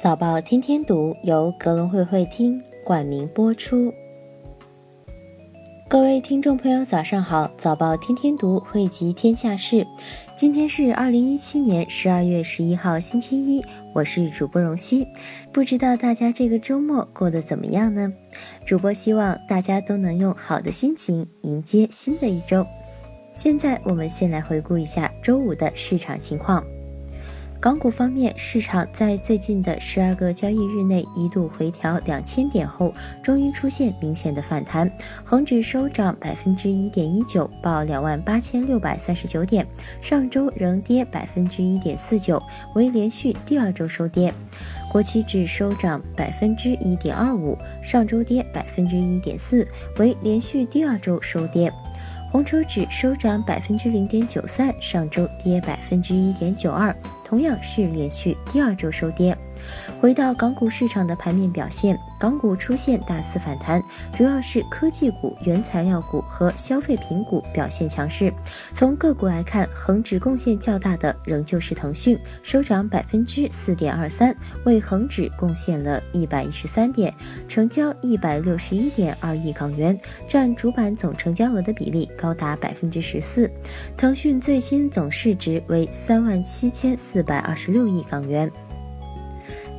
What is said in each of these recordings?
早报天天读由格隆会会厅冠名播出。各位听众朋友，早上好！早报天天读汇集天下事，今天是二零一七年十二月十一号，星期一，我是主播荣熙。不知道大家这个周末过得怎么样呢？主播希望大家都能用好的心情迎接新的一周。现在我们先来回顾一下周五的市场情况。港股方面，市场在最近的十二个交易日内一度回调两千点后，终于出现明显的反弹。恒指收涨百分之一点一九，报两万八千六百三十九点。上周仍跌百分之一点四九，为连续第二周收跌。国企指收涨百分之一点二五，上周跌百分之一点四，为连续第二周收跌。红筹指收涨百分之零点九三，上周跌百分之一点九二。同样是连续第二周收跌。回到港股市场的盘面表现，港股出现大肆反弹，主要是科技股、原材料股和消费品股表现强势。从个股来看，恒指贡献较大的仍旧是腾讯，收涨百分之四点二三，为恒指贡献了一百一十三点，成交一百六十一点二亿港元，占主板总成交额的比例高达百分之十四。腾讯最新总市值为三万七千四百二十六亿港元。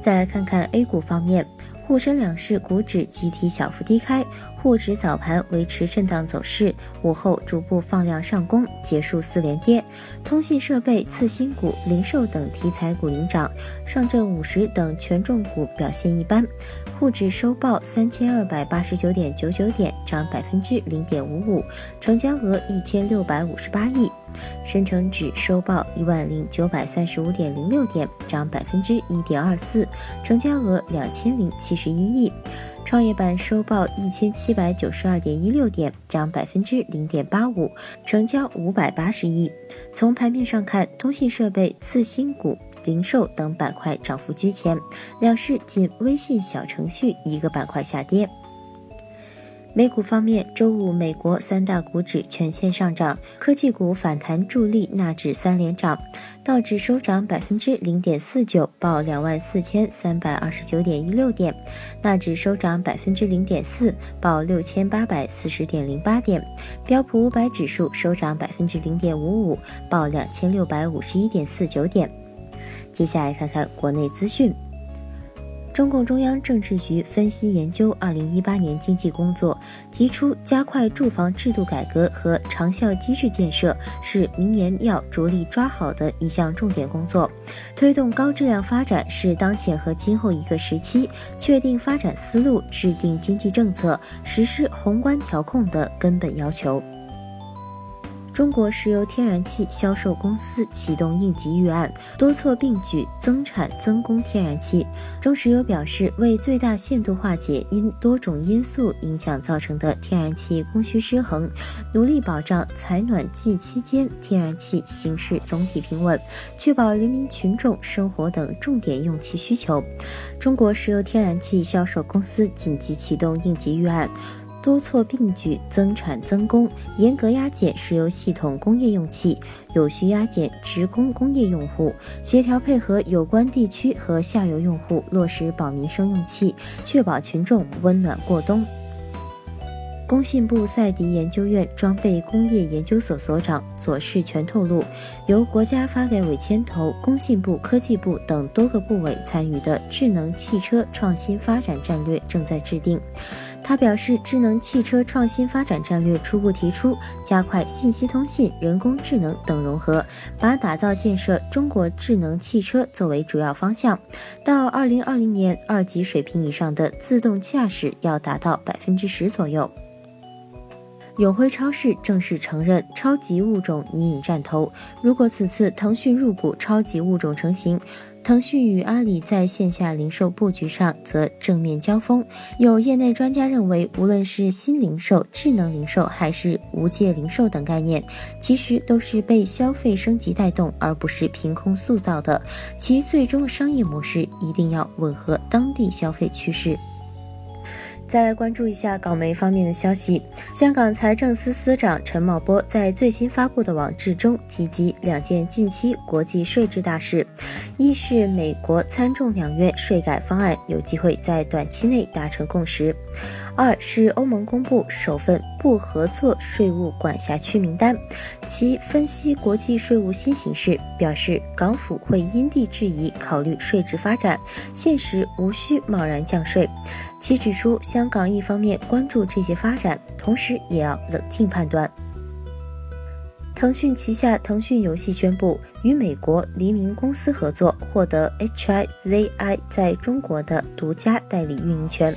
再来看看 A 股方面，沪深两市股指集体小幅低开，沪指早盘维持震荡走势，午后逐步放量上攻，结束四连跌。通信设备、次新股、零售等题材股领涨，上证五十等权重股表现一般。沪指收报三千二百八十九点九九点，涨百分之零点五五，成交额一千六百五十八亿。深成指收报一万零九百三十五点零六点，涨百分之一点二四，成交额两千零七十一亿。创业板收报一千七百九十二点一六点，涨百分之零点八五，成交五百八十亿。从盘面上看，通信设备、次新股。零售等板块涨幅居前，两市仅微信小程序一个板块下跌。美股方面，周五美国三大股指全线上涨，科技股反弹助力纳指三连涨，道指收涨百分之零点四九，报两万四千三百二十九点一六点，纳指收涨百分之零点四，报六千八百四十点零八点，标普五百指数收涨百分之零点五五，报两千六百五十一点四九点。接下来看看国内资讯。中共中央政治局分析研究二零一八年经济工作，提出加快住房制度改革和长效机制建设是明年要着力抓好的一项重点工作。推动高质量发展是当前和今后一个时期确定发展思路、制定经济政策、实施宏观调控的根本要求。中国石油天然气销售公司启动应急预案，多措并举增产增供天然气。中石油表示，为最大限度化解因多种因素影响造成的天然气供需失衡，努力保障采暖季期间天然气形势总体平稳，确保人民群众生活等重点用气需求。中国石油天然气销售公司紧急启动应急预案。多措并举，增产增供，严格压减石油系统工业用气，有序压减职工工业用户，协调配合有关地区和下游用户落实保民生用气，确保群众温暖过冬。工信部赛迪研究院装备工业研究所所长左世全透露，由国家发改委牵头，工信部、科技部等多个部委参与的智能汽车创新发展战略正在制定。他表示，智能汽车创新发展战略初步提出，加快信息通信、人工智能等融合，把打造建设中国智能汽车作为主要方向。到二零二零年，二级水平以上的自动驾驶要达到百分之十左右。永辉超市正式承认超级物种拟引战头。如果此次腾讯入股超级物种成型，腾讯与阿里在线下零售布局上则正面交锋。有业内专家认为，无论是新零售、智能零售还是无界零售等概念，其实都是被消费升级带动，而不是凭空塑造的。其最终商业模式一定要吻合当地消费趋势。再来关注一下港媒方面的消息。香港财政司司长陈茂波在最新发布的网志中提及两件近期国际税制大事：一是美国参众两院税改方案有机会在短期内达成共识；二是欧盟公布首份不合作税务管辖区名单。其分析国际税务新形势，表示港府会因地制宜考虑税制发展，现实无需贸然降税。其指出，香香港一方面关注这些发展，同时也要冷静判断。腾讯旗下腾讯游戏宣布与美国黎明公司合作，获得 HIZI 在中国的独家代理运营权。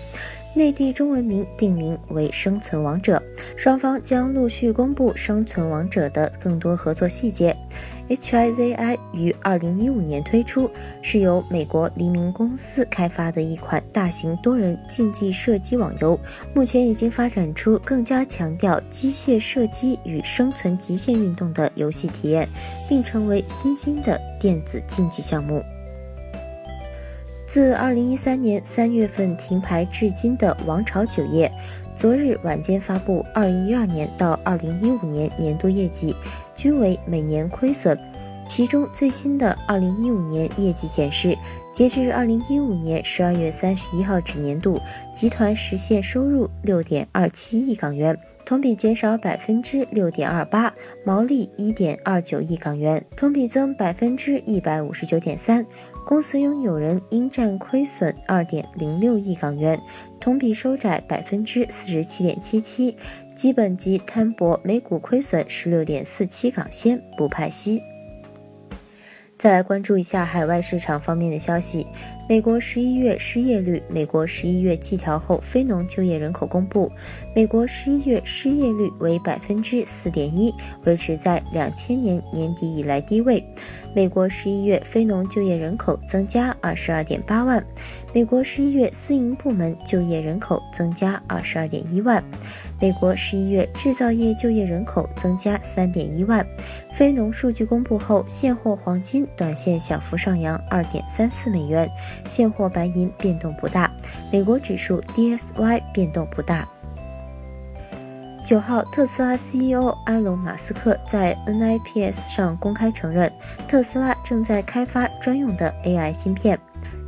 内地中文名定名为《生存王者》，双方将陆续公布《生存王者》的更多合作细节。HIZI 于二零一五年推出，是由美国黎明公司开发的一款大型多人竞技射击网游，目前已经发展出更加强调机械射击与生存极限运动的游戏体验，并成为新兴的电子竞技项目。自二零一三年三月份停牌至今的王朝酒业，昨日晚间发布二零一二年到二零一五年年度业绩，均为每年亏损。其中最新的二零一五年业绩显示，截至二零一五年十二月三十一号止年度，集团实现收入六点二七亿港元。同比减少百分之六点二八，毛利一点二九亿港元，同比增百分之一百五十九点三。公司拥有人应占亏损二点零六亿港元，同比收窄百分之四十七点七七。基本及摊薄每股亏损十六点四七港仙，不派息。再来关注一下海外市场方面的消息。美国十一月失业率，美国十一月季调后非农就业人口公布，美国十一月失业率为百分之四点一，维持在两千年年底以来低位。美国十一月非农就业人口增加二十二点八万，美国十一月私营部门就业人口增加二十二点一万，美国十一月制造业就业人口增加三点一万。非农数据公布后，现货黄金短线小幅上扬二点三四美元。现货白银变动不大，美国指数 D S Y 变动不大。九号，特斯拉 CEO 埃隆·马斯克在 NIPS 上公开承认，特斯拉正在开发专用的 AI 芯片。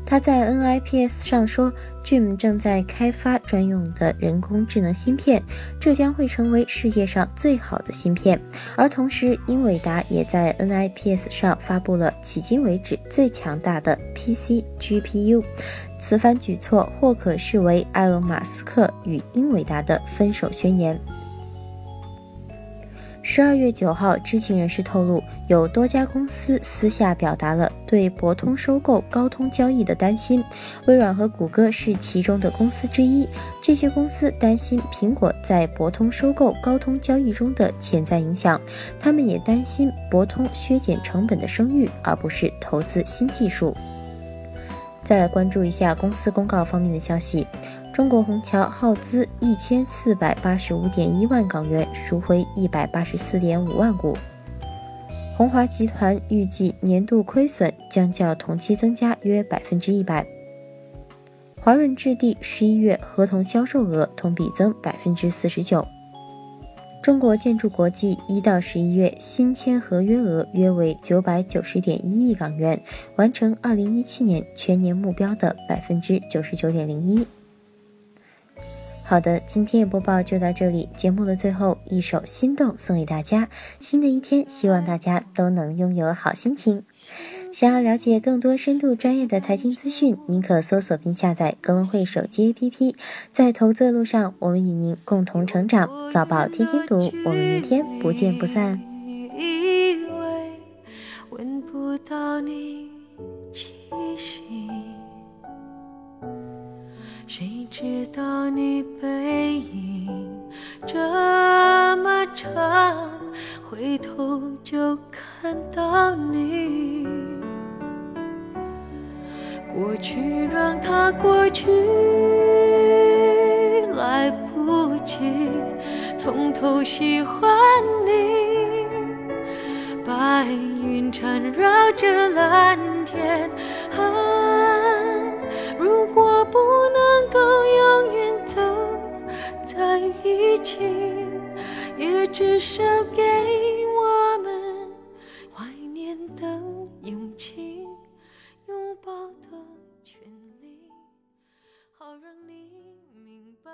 他在 NIPS 上说，Jim 正在开发专用的人工智能芯片，这将会成为世界上最好的芯片。而同时，英伟达也在 NIPS 上发布了迄今为止最强大的 PC GPU。此番举措或可视为埃隆·马斯克与英伟达的分手宣言。十二月九号，知情人士透露，有多家公司私下表达了对博通收购高通交易的担心。微软和谷歌是其中的公司之一。这些公司担心苹果在博通收购高通交易中的潜在影响，他们也担心博通削减成本的声誉，而不是投资新技术。再来关注一下公司公告方面的消息。中国虹桥耗资一千四百八十五点一万港元赎回一百八十四点五万股。鸿华集团预计年度亏损将较同期增加约百分之一百。华润置地十一月合同销售额同比增百分之四十九。中国建筑国际一到十一月新签合约额约为九百九十点一亿港元，完成二零一七年全年目标的百分之九十九点零一。好的，今天的播报就到这里。节目的最后一首《心动》送给大家。新的一天，希望大家都能拥有好心情。想要了解更多深度专业的财经资讯，您可搜索并下载格隆汇手机 APP。在投资的路上，我们与您共同成长。早报天天读，我们明天不见不散。谁知道你背影这么长，回头就看到你。过去让它过去，来不及从头喜欢你。白云缠绕着蓝天。啊如果不能够至少给我们怀念的勇气拥抱的权利好让你明白。